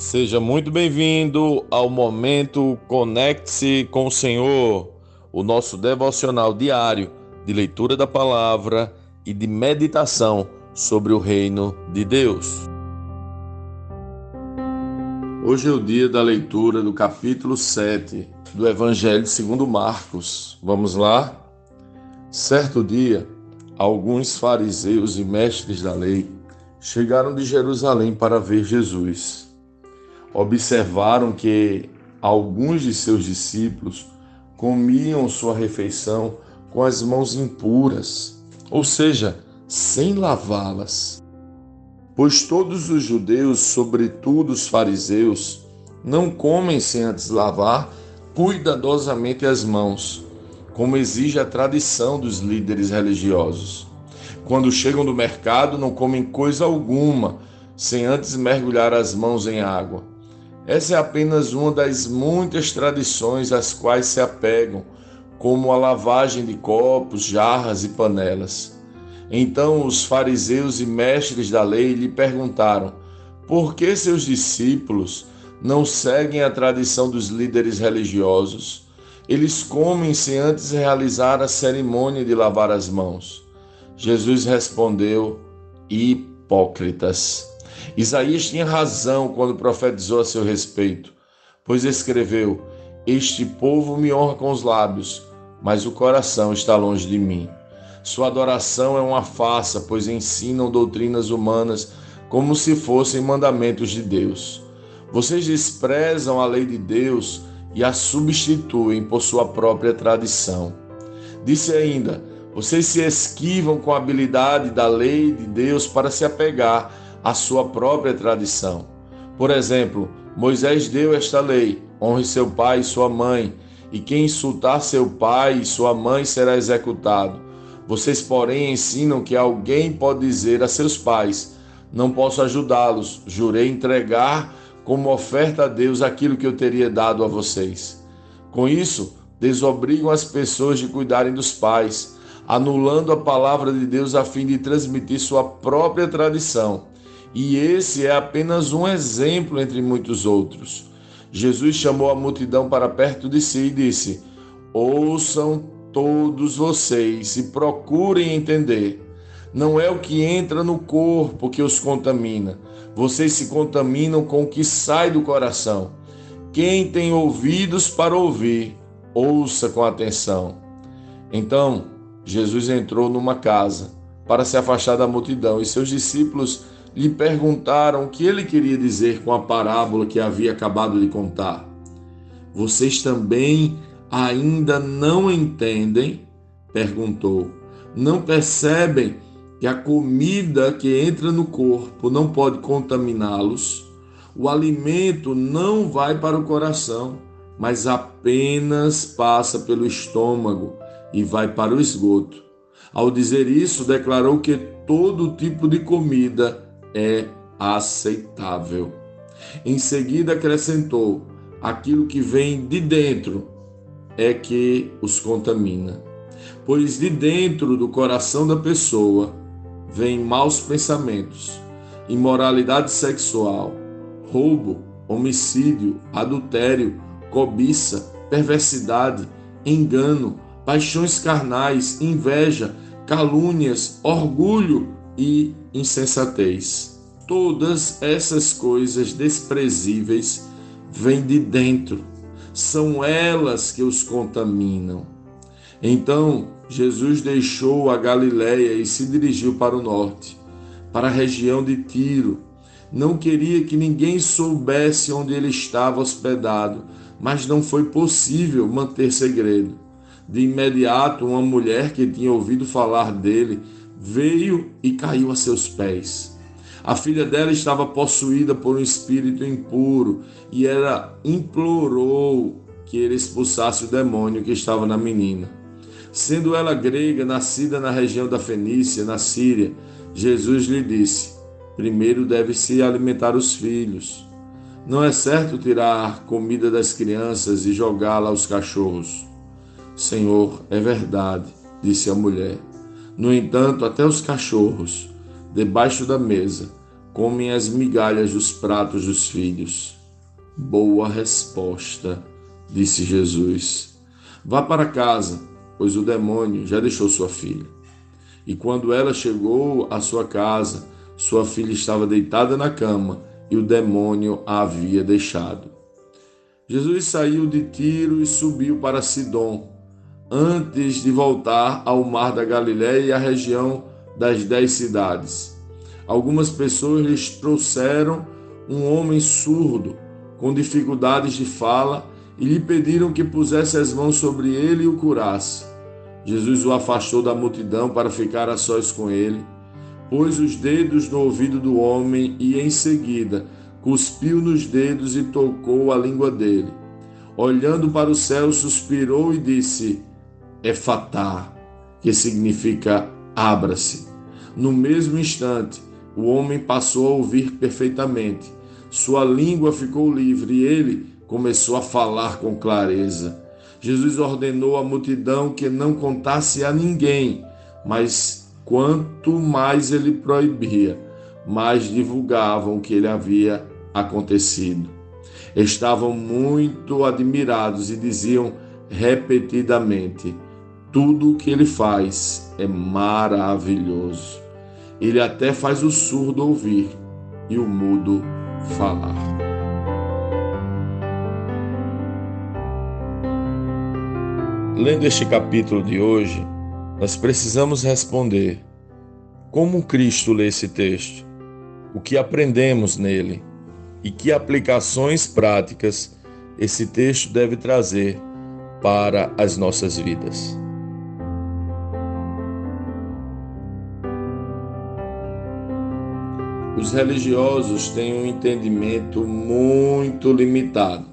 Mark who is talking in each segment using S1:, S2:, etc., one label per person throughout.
S1: Seja muito bem-vindo ao momento Conecte-se com o Senhor, o nosso devocional diário de leitura da palavra e de meditação sobre o reino de Deus. Hoje é o dia da leitura do capítulo 7 do Evangelho segundo Marcos. Vamos lá? Certo dia, alguns fariseus e mestres da lei chegaram de Jerusalém para ver Jesus observaram que alguns de seus discípulos comiam sua refeição com as mãos impuras, ou seja, sem lavá-las. Pois todos os judeus, sobretudo os fariseus, não comem sem antes lavar cuidadosamente as mãos, como exige a tradição dos líderes religiosos. Quando chegam do mercado, não comem coisa alguma sem antes mergulhar as mãos em água essa é apenas uma das muitas tradições às quais se apegam, como a lavagem de copos, jarras e panelas. Então os fariseus e mestres da lei lhe perguntaram: por que seus discípulos não seguem a tradição dos líderes religiosos? Eles comem sem antes realizar a cerimônia de lavar as mãos. Jesus respondeu: Hipócritas. Isaías tinha razão quando profetizou a seu respeito, pois escreveu: Este povo me honra com os lábios, mas o coração está longe de mim. Sua adoração é uma farsa, pois ensinam doutrinas humanas como se fossem mandamentos de Deus. Vocês desprezam a lei de Deus e a substituem por sua própria tradição. Disse ainda: Vocês se esquivam com a habilidade da lei de Deus para se apegar a sua própria tradição. Por exemplo, Moisés deu esta lei: honre seu pai e sua mãe, e quem insultar seu pai e sua mãe será executado. Vocês, porém, ensinam que alguém pode dizer a seus pais: Não posso ajudá-los, jurei entregar como oferta a Deus aquilo que eu teria dado a vocês. Com isso, desobrigam as pessoas de cuidarem dos pais, anulando a palavra de Deus a fim de transmitir sua própria tradição e esse é apenas um exemplo entre muitos outros. Jesus chamou a multidão para perto de si e disse: Ouçam todos vocês e procurem entender. Não é o que entra no corpo que os contamina. Vocês se contaminam com o que sai do coração. Quem tem ouvidos para ouvir, ouça com atenção. Então, Jesus entrou numa casa para se afastar da multidão e seus discípulos lhe perguntaram o que ele queria dizer com a parábola que havia acabado de contar. Vocês também ainda não entendem? perguntou. Não percebem que a comida que entra no corpo não pode contaminá-los? O alimento não vai para o coração, mas apenas passa pelo estômago e vai para o esgoto. Ao dizer isso, declarou que todo tipo de comida é aceitável. Em seguida acrescentou: aquilo que vem de dentro é que os contamina. Pois de dentro do coração da pessoa vêm maus pensamentos, imoralidade sexual, roubo, homicídio, adultério, cobiça, perversidade, engano, paixões carnais, inveja, calúnias, orgulho e insensatez. Todas essas coisas desprezíveis vêm de dentro, são elas que os contaminam. Então Jesus deixou a Galiléia e se dirigiu para o norte, para a região de Tiro. Não queria que ninguém soubesse onde ele estava hospedado, mas não foi possível manter segredo. De imediato, uma mulher que tinha ouvido falar dele veio e caiu a seus pés. A filha dela estava possuída por um espírito impuro e ela implorou que ele expulsasse o demônio que estava na menina. Sendo ela grega, nascida na região da Fenícia, na Síria, Jesus lhe disse: Primeiro deve-se alimentar os filhos. Não é certo tirar comida das crianças e jogá-la aos cachorros. Senhor, é verdade, disse a mulher no entanto, até os cachorros, debaixo da mesa, comem as migalhas dos pratos dos filhos. Boa resposta, disse Jesus. Vá para casa, pois o demônio já deixou sua filha. E quando ela chegou à sua casa, sua filha estava deitada na cama e o demônio a havia deixado. Jesus saiu de Tiro e subiu para Sidom, antes de voltar ao mar da Galiléia e à região das dez cidades. Algumas pessoas lhes trouxeram um homem surdo, com dificuldades de fala, e lhe pediram que pusesse as mãos sobre ele e o curasse. Jesus o afastou da multidão para ficar a sós com ele, pôs os dedos no ouvido do homem e, em seguida, cuspiu nos dedos e tocou a língua dele. Olhando para o céu, suspirou e disse: Efatá, que significa abra-se. No mesmo instante, o homem passou a ouvir perfeitamente. Sua língua ficou livre e ele começou a falar com clareza. Jesus ordenou à multidão que não contasse a ninguém, mas quanto mais ele proibia, mais divulgavam o que ele havia acontecido. Estavam muito admirados e diziam repetidamente: tudo o que ele faz é maravilhoso. Ele até faz o surdo ouvir e o mudo falar. Lendo este capítulo de hoje, nós precisamos responder: como Cristo lê esse texto? O que aprendemos nele? e que aplicações práticas esse texto deve trazer para as nossas vidas. Os religiosos têm um entendimento muito limitado,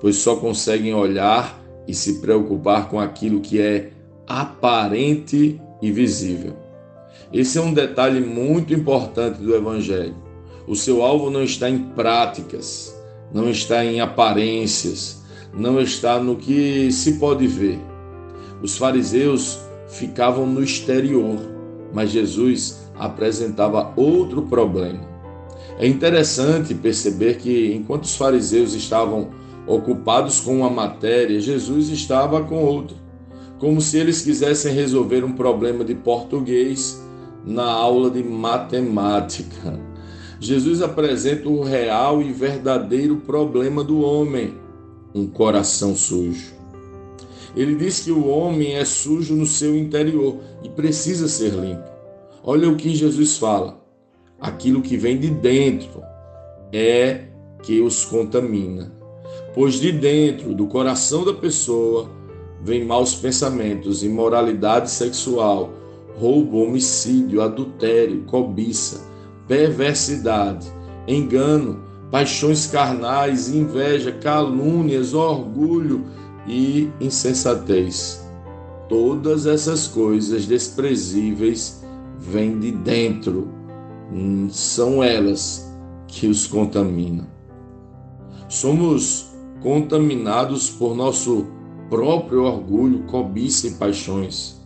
S1: pois só conseguem olhar e se preocupar com aquilo que é aparente e visível. Esse é um detalhe muito importante do Evangelho o seu alvo não está em práticas, não está em aparências, não está no que se pode ver. Os fariseus ficavam no exterior, mas Jesus apresentava outro problema. É interessante perceber que enquanto os fariseus estavam ocupados com uma matéria, Jesus estava com outra, como se eles quisessem resolver um problema de português na aula de matemática. Jesus apresenta o real e verdadeiro problema do homem, um coração sujo. Ele diz que o homem é sujo no seu interior e precisa ser limpo. Olha o que Jesus fala: aquilo que vem de dentro é que os contamina. Pois de dentro do coração da pessoa vem maus pensamentos, imoralidade sexual, roubo, homicídio, adultério, cobiça perversidade, engano, paixões carnais, inveja, calúnias, orgulho e insensatez. Todas essas coisas desprezíveis vêm de dentro, hum, são elas que os contaminam. Somos contaminados por nosso próprio orgulho, cobiça e paixões.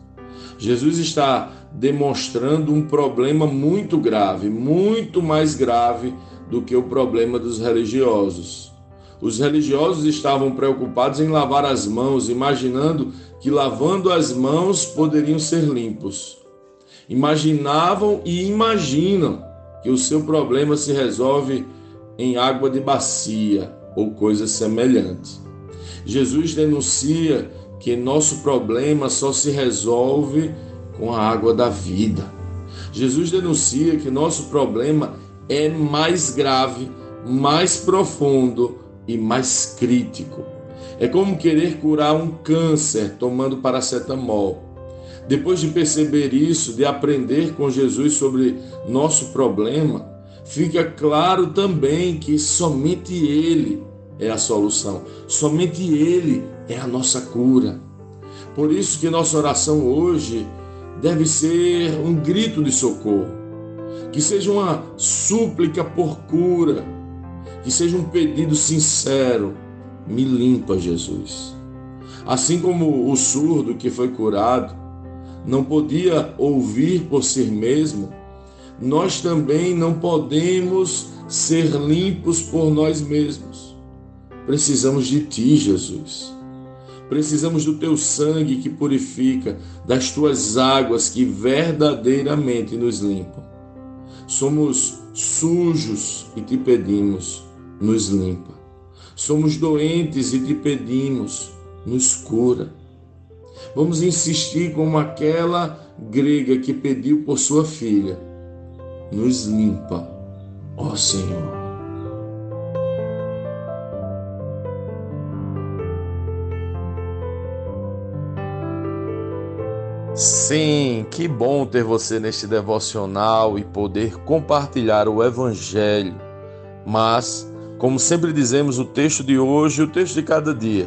S1: Jesus está demonstrando um problema muito grave, muito mais grave do que o problema dos religiosos. Os religiosos estavam preocupados em lavar as mãos, imaginando que lavando as mãos poderiam ser limpos. Imaginavam e imaginam que o seu problema se resolve em água de bacia ou coisa semelhante. Jesus denuncia que nosso problema só se resolve com a água da vida. Jesus denuncia que nosso problema é mais grave, mais profundo e mais crítico. É como querer curar um câncer tomando paracetamol. Depois de perceber isso, de aprender com Jesus sobre nosso problema, fica claro também que somente Ele é a solução, somente Ele é a nossa cura. Por isso que nossa oração hoje deve ser um grito de socorro, que seja uma súplica por cura, que seja um pedido sincero: me limpa, Jesus. Assim como o surdo que foi curado não podia ouvir por si mesmo, nós também não podemos ser limpos por nós mesmos. Precisamos de Ti, Jesus. Precisamos do Teu sangue que purifica, das Tuas águas que verdadeiramente nos limpam. Somos sujos e te pedimos, nos limpa. Somos doentes e te pedimos, nos cura. Vamos insistir como aquela grega que pediu por sua filha, nos limpa, ó Senhor. Sim, que bom ter você neste devocional e poder compartilhar o Evangelho. Mas, como sempre dizemos, o texto de hoje e o texto de cada dia